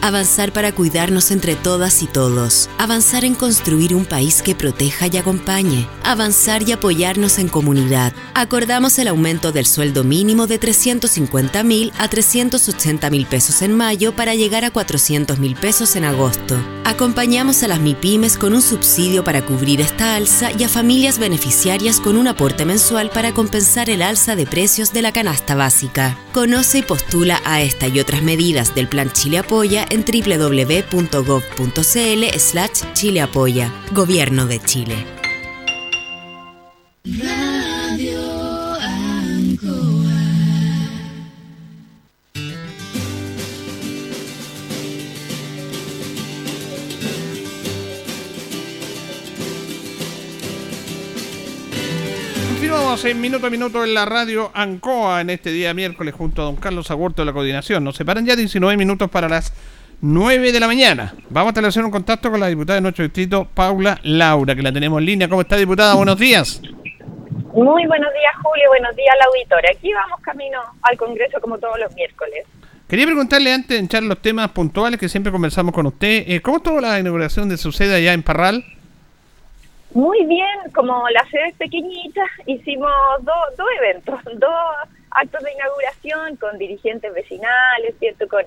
Avanzar para cuidarnos entre todas y todos. Avanzar en construir un país que proteja y acompañe. Avanzar y apoyarnos en comunidad. Acordamos el aumento del sueldo mínimo de 350 mil a 380 mil pesos en mayo para llegar a 400 mil pesos en agosto. Acompañamos a las MIPIMES con un subsidio para cubrir esta alza y a familias beneficiarias con un aporte mensual para compensar el alza de precios de la canasta básica. Conoce y postula a esta y otras medidas del Plan Chile Apoya en www.gov.cl slash Chile Apoya. Gobierno de Chile. Continuamos en minuto a minuto en la radio Ancoa en este día miércoles junto a don Carlos Agurto de la coordinación. Nos separan ya 19 minutos para las 9 de la mañana. Vamos a establecer un contacto con la diputada de nuestro distrito, Paula Laura, que la tenemos en línea. ¿Cómo está, diputada? Buenos días. Muy buenos días, Julio. Buenos días al auditorio. Aquí vamos camino al Congreso como todos los miércoles. Quería preguntarle antes de echar los temas puntuales que siempre conversamos con usted, eh, ¿cómo estuvo la inauguración de su sede allá en Parral? Muy bien, como la sede es pequeñita, hicimos do- dos eventos, dos actos de inauguración con dirigentes vecinales, ¿cierto? Con,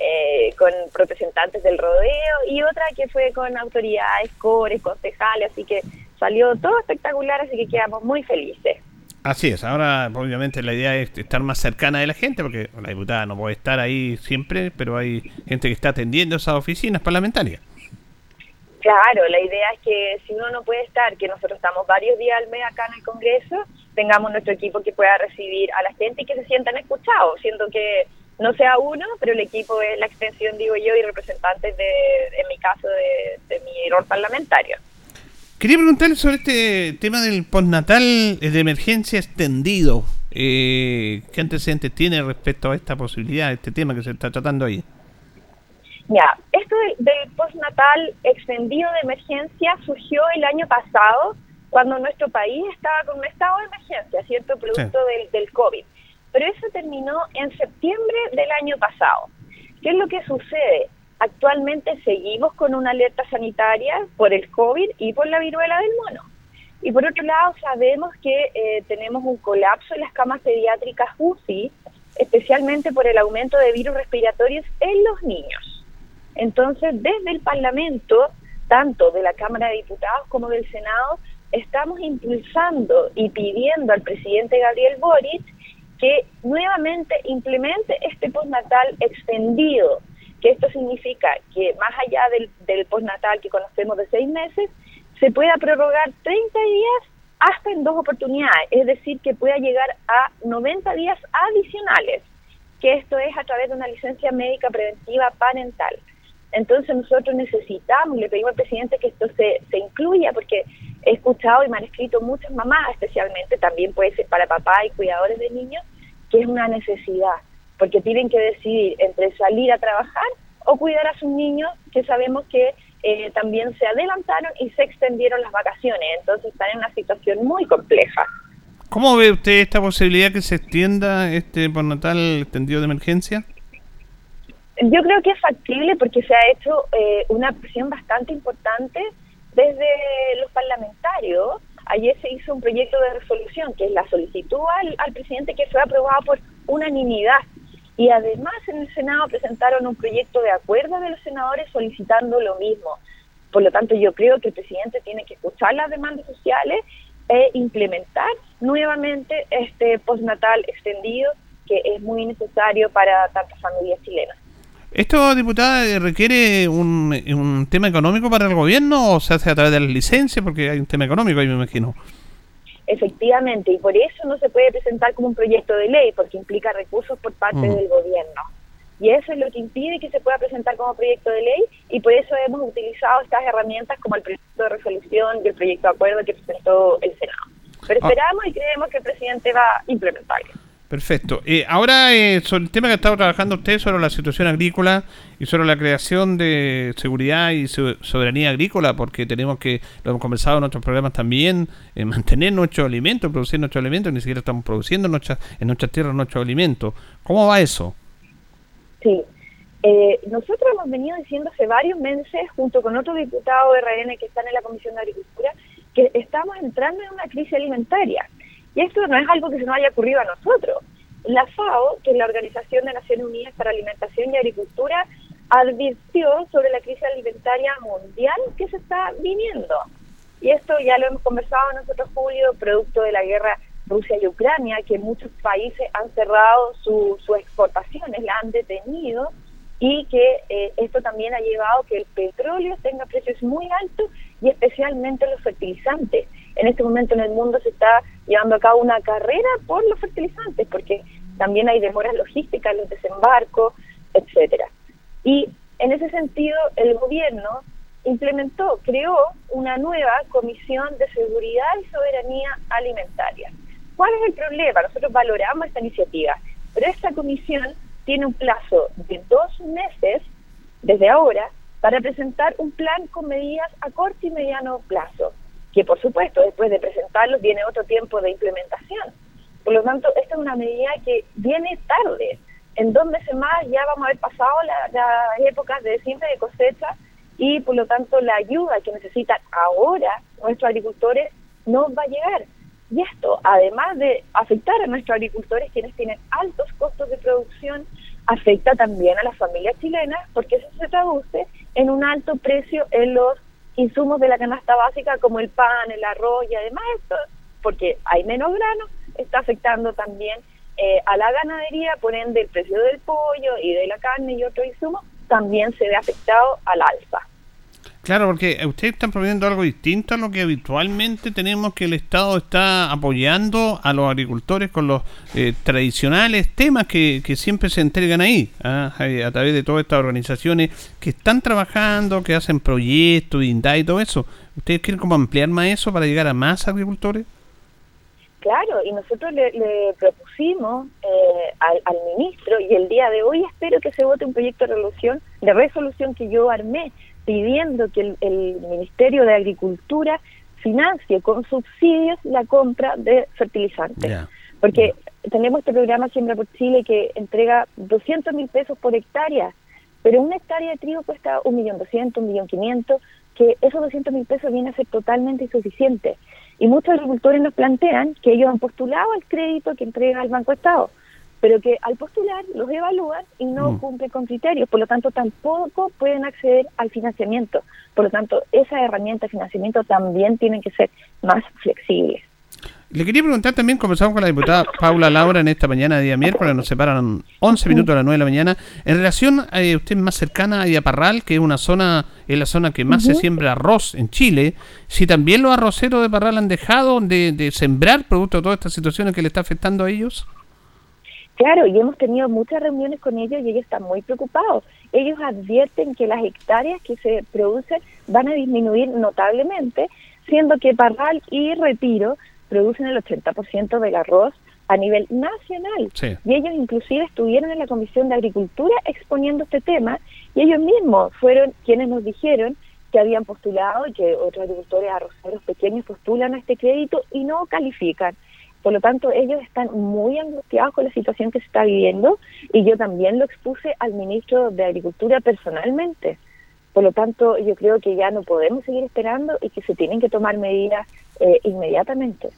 eh, con representantes del rodeo y otra que fue con autoridades, cores, concejales, así que salió todo espectacular, así que quedamos muy felices. Así es, ahora obviamente la idea es estar más cercana de la gente, porque la diputada no puede estar ahí siempre, pero hay gente que está atendiendo esas oficinas parlamentarias. Claro, la idea es que si uno no puede estar, que nosotros estamos varios días al mes acá en el Congreso, tengamos nuestro equipo que pueda recibir a la gente y que se sientan escuchados, siendo que no sea uno, pero el equipo es la extensión, digo yo, y representantes de, en mi caso, de, de mi rol parlamentario. Quería preguntarle sobre este tema del postnatal eh, de emergencia extendido. Eh, ¿Qué antecedentes tiene respecto a esta posibilidad, este tema que se está tratando ahí? Ya, esto del, del postnatal extendido de emergencia surgió el año pasado, cuando nuestro país estaba con un estado de emergencia, ¿cierto? Producto del, del COVID. Pero eso terminó en septiembre del año pasado. ¿Qué es lo que sucede? Actualmente seguimos con una alerta sanitaria por el COVID y por la viruela del mono. Y por otro lado, sabemos que eh, tenemos un colapso en las camas pediátricas UCI, especialmente por el aumento de virus respiratorios en los niños. Entonces, desde el Parlamento, tanto de la Cámara de Diputados como del Senado, estamos impulsando y pidiendo al presidente Gabriel Boric que nuevamente implemente este postnatal extendido, que esto significa que más allá del, postnatal que conocemos de seis meses, se pueda prorrogar 30 días hasta en dos oportunidades, es decir, que pueda llegar a 90 días adicionales, que esto es a través de una licencia médica preventiva parental. Entonces nosotros necesitamos, le pedimos al presidente que esto se, se incluya, porque he escuchado y me han escrito muchas mamás, especialmente, también puede ser para papá y cuidadores de niños, que es una necesidad, porque tienen que decidir entre salir a trabajar o cuidar a sus niños, que sabemos que eh, también se adelantaron y se extendieron las vacaciones, entonces están en una situación muy compleja. ¿Cómo ve usted esta posibilidad que se extienda este postnatal extendido de emergencia? Yo creo que es factible porque se ha hecho eh, una presión bastante importante desde los parlamentarios. Ayer se hizo un proyecto de resolución que es la solicitud al, al presidente que fue aprobado por unanimidad. Y además en el Senado presentaron un proyecto de acuerdo de los senadores solicitando lo mismo. Por lo tanto, yo creo que el presidente tiene que escuchar las demandas sociales e implementar nuevamente este postnatal extendido que es muy necesario para tantas familias chilenas. ¿Esto, diputada, requiere un, un tema económico para el gobierno o se hace a través de las licencias? Porque hay un tema económico ahí, me imagino. Efectivamente, y por eso no se puede presentar como un proyecto de ley, porque implica recursos por parte Mm. del gobierno. Y eso es lo que impide que se pueda presentar como proyecto de ley, y por eso hemos utilizado estas herramientas como el proyecto de resolución y el proyecto de acuerdo que presentó el Senado. Pero Ah. esperamos y creemos que el presidente va a implementarlo. Perfecto. Eh, ahora, eh, sobre el tema que ha estado trabajando usted, sobre la situación agrícola y sobre la creación de seguridad y so- soberanía agrícola, porque tenemos que, lo hemos conversado en otros programas también, mantener nuestros alimentos, producir nuestros alimentos, ni siquiera estamos produciendo en nuestras, en nuestras tierras nuestros alimentos. ¿Cómo va eso? Sí. Eh, nosotros hemos venido diciendo hace varios meses, junto con otros diputados de RN que están en la Comisión de Agricultura, que estamos entrando en una crisis alimentaria. Y esto no es algo que se nos haya ocurrido a nosotros. La FAO, que es la Organización de Naciones Unidas para Alimentación y Agricultura, advirtió sobre la crisis alimentaria mundial que se está viniendo. Y esto ya lo hemos conversado nosotros, Julio, producto de la guerra Rusia y Ucrania, que muchos países han cerrado su- sus exportaciones, la han detenido y que eh, esto también ha llevado que el petróleo tenga precios muy altos y especialmente los fertilizantes. En este momento en el mundo se está llevando a cabo una carrera por los fertilizantes porque también hay demoras logísticas, los desembarcos, etcétera. Y en ese sentido el gobierno implementó, creó una nueva comisión de seguridad y soberanía alimentaria. ¿Cuál es el problema? Nosotros valoramos esta iniciativa, pero esta comisión tiene un plazo de dos meses desde ahora para presentar un plan con medidas a corto y mediano plazo, que por supuesto después de presentarlo viene otro tiempo de implementación. Por lo tanto, esta es una medida que viene tarde. En dos meses más ya vamos a haber pasado la- las épocas de siembra de cosecha y por lo tanto la ayuda que necesitan ahora nuestros agricultores no va a llegar. Y esto, además de afectar a nuestros agricultores, quienes tienen altos costos de producción, afecta también a las familias chilenas, porque eso se traduce en un alto precio en los insumos de la canasta básica, como el pan, el arroz y además esto, porque hay menos grano, está afectando también eh, a la ganadería, por ende el precio del pollo y de la carne y otros insumos también se ve afectado al alza. Claro, porque ustedes están proponiendo algo distinto a lo que habitualmente tenemos que el Estado está apoyando a los agricultores con los eh, tradicionales temas que, que siempre se entregan ahí, ¿ah? Eh, a través de todas estas organizaciones que están trabajando, que hacen proyectos, INDA y todo eso. ¿Ustedes quieren como ampliar más eso para llegar a más agricultores? Claro, y nosotros le, le propusimos eh, al, ministro y el día de hoy espero que se vote un proyecto de resolución, de resolución que yo armé pidiendo que el, el Ministerio de Agricultura financie con subsidios la compra de fertilizantes. Porque tenemos este programa Siembra por Chile que entrega 200 mil pesos por hectárea, pero una hectárea de trigo cuesta un millón doscientos, un millón quinientos, que esos 200 mil pesos vienen a ser totalmente insuficientes. Y muchos agricultores nos plantean que ellos han postulado al crédito que entrega el Banco Estado, pero que al postular los evalúan y no Mm. cumplen con criterios, por lo tanto tampoco pueden acceder al financiamiento. Por lo tanto, esas herramientas de financiamiento también tienen que ser más flexibles. Le quería preguntar también, conversamos con la diputada Paula Laura en esta mañana, día miércoles, nos separan 11 minutos a las 9 de la mañana. En relación a eh, usted más cercana a Yaparral, que es una zona, es la zona que más se siembra arroz en Chile, si también los arroceros de Parral han dejado de, de sembrar producto de todas estas situaciones que le está afectando a ellos. Claro, y hemos tenido muchas reuniones con ellos y ellos están muy preocupados. Ellos advierten que las hectáreas que se producen van a disminuir notablemente, siendo que Parral y Retiro producen el 80% del arroz a nivel nacional. Sí. Y ellos inclusive estuvieron en la Comisión de Agricultura exponiendo este tema y ellos mismos fueron quienes nos dijeron que habían postulado y que otros agricultores arroceros pequeños postulan a este crédito y no califican. Por lo tanto, ellos están muy angustiados con la situación que se está viviendo y yo también lo expuse al ministro de Agricultura personalmente. Por lo tanto, yo creo que ya no podemos seguir esperando y que se tienen que tomar medidas eh, inmediatamente.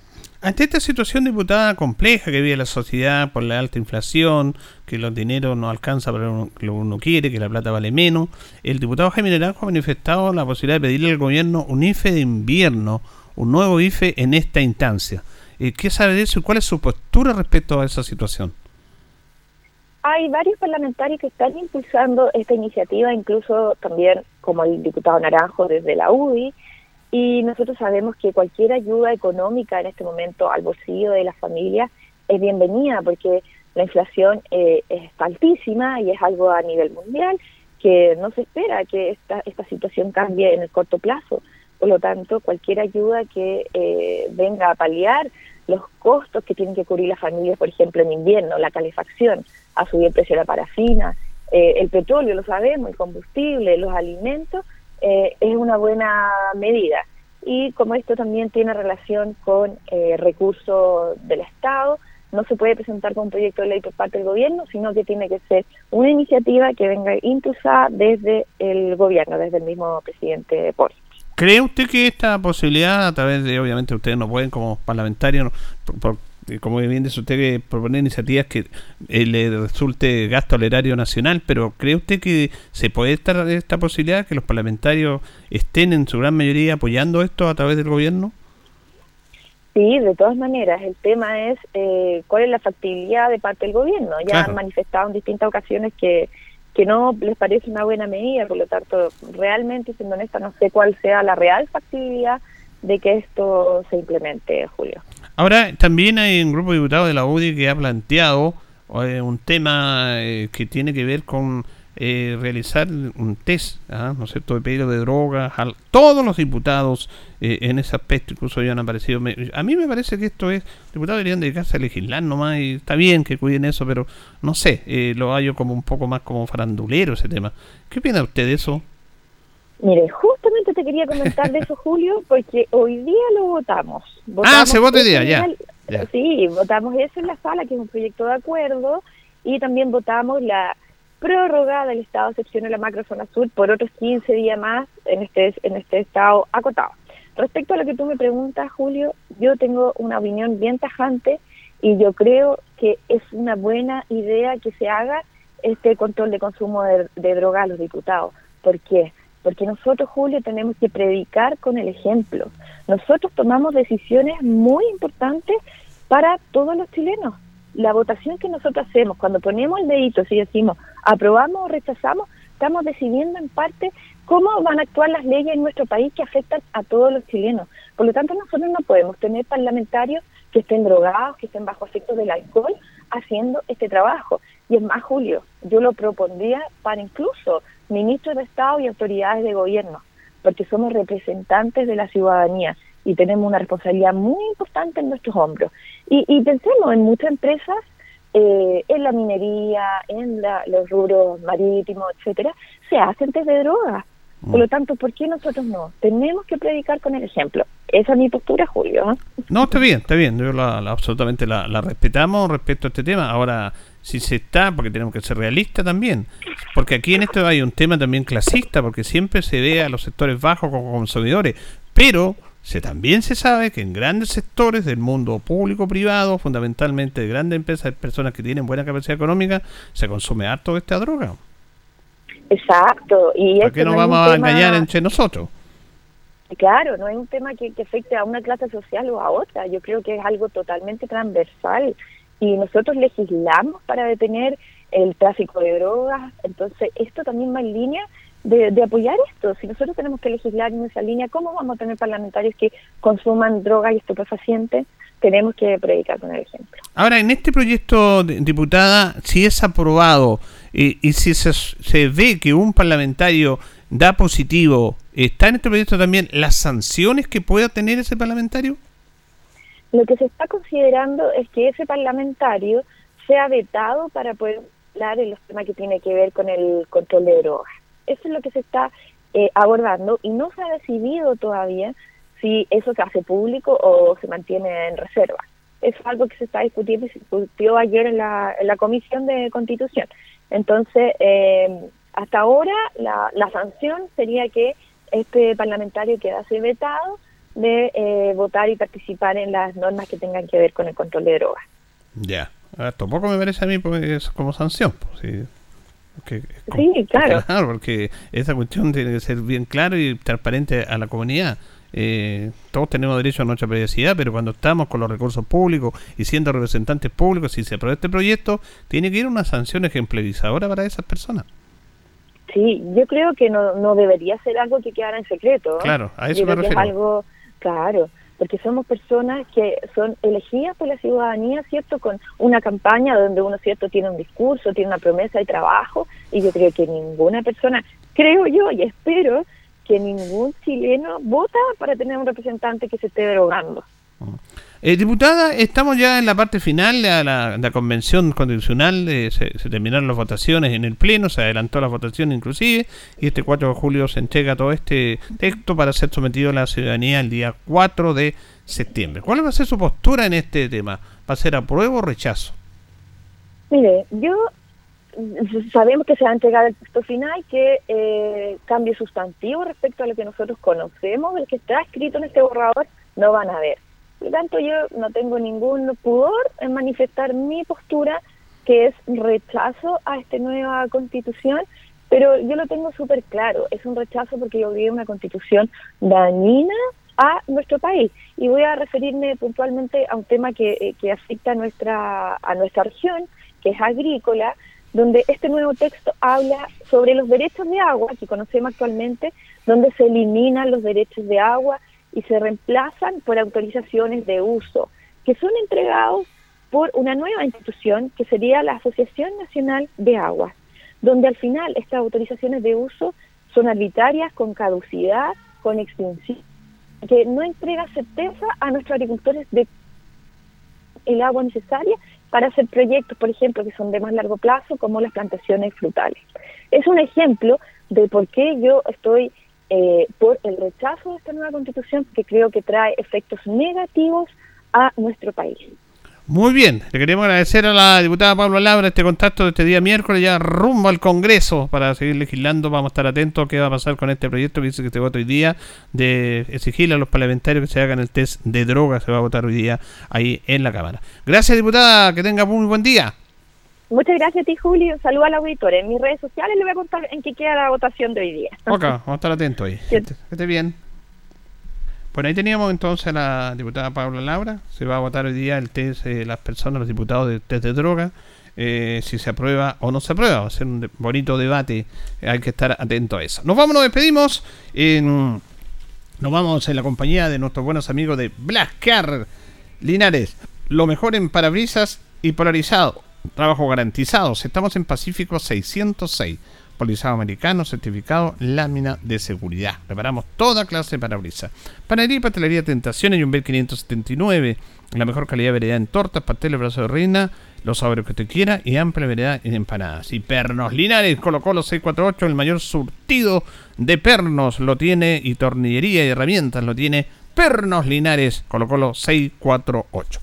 Ante esta situación, diputada, compleja que vive la sociedad por la alta inflación, que los dineros no alcanza para lo que uno quiere, que la plata vale menos, el diputado Jaime Naranjo ha manifestado la posibilidad de pedirle al gobierno un IFE de invierno, un nuevo IFE en esta instancia. Eh, ¿Qué sabe de eso y cuál es su postura respecto a esa situación? Hay varios parlamentarios que están impulsando esta iniciativa, incluso también como el diputado Naranjo desde la UDI, y nosotros sabemos que cualquier ayuda económica en este momento al bolsillo de las familias es bienvenida porque la inflación eh, está altísima y es algo a nivel mundial que no se espera que esta, esta situación cambie en el corto plazo. Por lo tanto, cualquier ayuda que eh, venga a paliar los costos que tienen que cubrir las familias, por ejemplo, en invierno, la calefacción, a subir el precio de la parafina, eh, el petróleo, lo sabemos, el combustible, los alimentos, eh, es una buena medida. Y como esto también tiene relación con eh, recursos del Estado, no se puede presentar con un proyecto de ley por parte del gobierno, sino que tiene que ser una iniciativa que venga impulsada desde el gobierno, desde el mismo presidente Porras. ¿Cree usted que esta posibilidad, a través de, obviamente, ustedes no pueden como parlamentarios, como bien dice usted, que proponer iniciativas que eh, le resulte gasto al erario nacional, pero ¿cree usted que se puede estar esta posibilidad, que los parlamentarios estén en su gran mayoría apoyando esto a través del gobierno? Sí, de todas maneras, el tema es eh, cuál es la factibilidad de parte del gobierno. Ya han manifestado en distintas ocasiones que que no les parece una buena medida, por lo tanto, realmente, siendo honesta, no sé cuál sea la real factibilidad de que esto se implemente, Julio. Ahora, también hay un grupo de diputados de la UDI que ha planteado eh, un tema eh, que tiene que ver con eh, realizar un test, ¿ah? ¿no es cierto?, de pedido de drogas. A todos los diputados eh, en ese aspecto incluso ya han aparecido. a mí me parece que esto es, diputados deberían dedicarse a legislar nomás y está bien que cuiden eso, pero no sé, eh, lo hallo como un poco más como farandulero ese tema. ¿Qué opina usted de eso? Mire, justamente te quería comentar de eso, Julio, porque hoy día lo votamos. ah, se vota hoy día, ya. Sí, votamos eso en la sala, que es un proyecto de acuerdo, y también votamos la prórroga del estado de excepción en la macrozona sur por otros 15 días más en este, en este estado acotado. Respecto a lo que tú me preguntas, Julio, yo tengo una opinión bien tajante y yo creo que es una buena idea que se haga este control de consumo de, de droga a los diputados. ¿Por qué? Porque nosotros, Julio, tenemos que predicar con el ejemplo. Nosotros tomamos decisiones muy importantes para todos los chilenos la votación que nosotros hacemos, cuando ponemos el dedito, si decimos aprobamos o rechazamos, estamos decidiendo en parte cómo van a actuar las leyes en nuestro país que afectan a todos los chilenos. Por lo tanto, nosotros no podemos tener parlamentarios que estén drogados, que estén bajo efectos del alcohol, haciendo este trabajo. Y es más, Julio, yo lo propondría para incluso ministros de Estado y autoridades de gobierno, porque somos representantes de la ciudadanía y tenemos una responsabilidad muy importante en nuestros hombros. Y, y pensemos en muchas empresas, eh, en la minería, en los rubros marítimos, etcétera, se hacen test de drogas. Por lo mm. tanto, ¿por qué nosotros no? Tenemos que predicar con el ejemplo. Esa es mi postura, Julio. No, está bien, está bien. Yo la, absolutamente la, la, respetamos respecto a este tema. Ahora, si se está, porque tenemos que ser realistas también. Porque aquí en esto hay un tema también clasista, porque siempre se ve a los sectores bajos como consumidores. Pero se, también se sabe que en grandes sectores del mundo público-privado, fundamentalmente de grandes empresas, personas que tienen buena capacidad económica, se consume harto esta droga. Exacto. Y ¿Por qué nos vamos a engañar entre nosotros? Claro, no es un tema que, que afecte a una clase social o a otra. Yo creo que es algo totalmente transversal y nosotros legislamos para detener el tráfico de drogas. Entonces, esto también va en línea de, apoyar esto. Si nosotros tenemos que legislar en esa línea, ¿cómo vamos a tener parlamentarios que consuman drogas y estupefacientes? Tenemos que predicar con el ejemplo. Ahora, en este proyecto, diputada, si es aprobado eh, y si se, se ve que un parlamentario da positivo, ¿está en este proyecto también las sanciones que pueda tener ese parlamentario? Lo que se está considerando es que ese parlamentario sea vetado para poder hablar de los temas que tiene que ver con el control de drogas. Eso es lo que se está eh, abordando y no se ha decidido todavía si eso se hace público o se mantiene en reserva. Es algo que se está discutiendo y se discutió ayer en la, Comisión de Constitución. Entonces, eh, hasta ahora la, sanción sería que este parlamentario quedase vetado de eh, votar y participar en las normas que tengan que ver con el control de drogas. Ya. Tampoco me parece a mí porque es como sanción. pues, sí. Porque- Sí, claro. Claro, <laughs> porque esa cuestión tiene que ser bien claro y transparente a la comunidad. Eh, todos tenemos derecho a nuestra privacidad, pero cuando estamos con los recursos públicos y siendo representantes públicos, si se aprueba este proyecto, tiene que ir una sanción ejemplarizadora para esas personas. Sí, yo creo que no, no debería ser algo que quedara en secreto. ¿no? Claro, a eso me refiero. Es algo, claro, porque somos personas que son elegidas por la ciudadanía, ¿cierto? Con una campaña donde uno, ¿cierto? Tiene un discurso, tiene una promesa de trabajo, y yo creo que ninguna persona, creo yo y espero que ningún chileno vota para tener un representante que se esté drogando. Eh, diputada, estamos ya en la parte final de la, convención constitucional, eh, se, terminaron las votaciones en el Pleno, se adelantó la votación inclusive, y este 4 de julio se entrega todo este texto para ser sometido a la ciudadanía el día 4 de septiembre. ¿Cuál va a ser su postura en este tema? ¿Va a ser apruebo o rechazo? Mire, yo sabemos que se va a entregar el texto final, que eh, cambio sustantivo respecto a lo que nosotros conocemos, el que está escrito en este borrador, no van a ver. Por lo tanto, yo no tengo ningún pudor en manifestar mi postura, que es rechazo a esta nueva constitución, pero yo lo tengo súper claro, es un rechazo porque yo vi una constitución dañina a nuestro país. Y voy a referirme puntualmente a un tema que, eh, que afecta a nuestra, a nuestra región, que es agrícola, donde este nuevo texto habla sobre los derechos de agua que conocemos actualmente, donde se eliminan los derechos de agua y se reemplazan por autorizaciones de uso, que son entregados por una nueva institución que sería la Asociación Nacional de Aguas, donde al final estas autorizaciones de uso son arbitrarias, con caducidad, con extinción, que no entrega certeza a nuestros agricultores de el agua necesaria para hacer proyectos, por ejemplo, que son de más largo plazo, como las plantaciones frutales. Es un ejemplo de por qué yo estoy eh, por el rechazo de esta nueva constitución, que creo que trae efectos negativos a nuestro país. Muy bien, le queremos agradecer a la diputada Pablo Labra este contacto de este día miércoles, ya rumbo al Congreso para seguir legislando. Vamos a estar atentos a qué va a pasar con este proyecto que dice que se vota hoy día de exigirle a los parlamentarios que se hagan el test de drogas. Se va a votar hoy día ahí en la Cámara. Gracias, diputada, que tenga muy buen día. Muchas gracias a ti, Julio. Saludos al auditor. En mis redes sociales le voy a contar en qué queda la votación de hoy día. Ok, vamos a estar atentos ahí. Que esté- bien. Bueno, ahí teníamos entonces a la diputada Paula Laura. Se va a votar hoy día el test de las personas, los diputados de test de droga. eh, si se aprueba o no se aprueba. Va a ser un de- bonito debate. eh, hay que estar atento a eso. Nos vamos, nos despedimos. en- nos vamos en la compañía de nuestros buenos amigos de Black Car Linares. Lo mejor en parabrisas y polarizado. Trabajo garantizado. Estamos en Pacífico 606. Polizado americano, certificado, lámina de seguridad. Preparamos toda clase de parabrisas. Panadería y pastelería Tentaciones y un 579. La mejor calidad de variedad en tortas, pasteles, brazos de reina, los sabores que usted quiera y amplia variedad en empanadas. Y pernos Linares, Colo Colo 648, el mayor surtido de pernos lo tiene y tornillería y herramientas lo tiene. Pernos Linares, Colo Colo 648.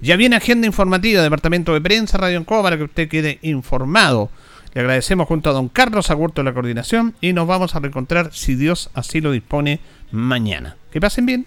Ya viene agenda informativa, Departamento de Prensa, Radio Encoba, para que usted quede informado. Le agradecemos junto a don Carlos Agurto la coordinación y nos vamos a reencontrar, si Dios así lo dispone, mañana. Que pasen bien.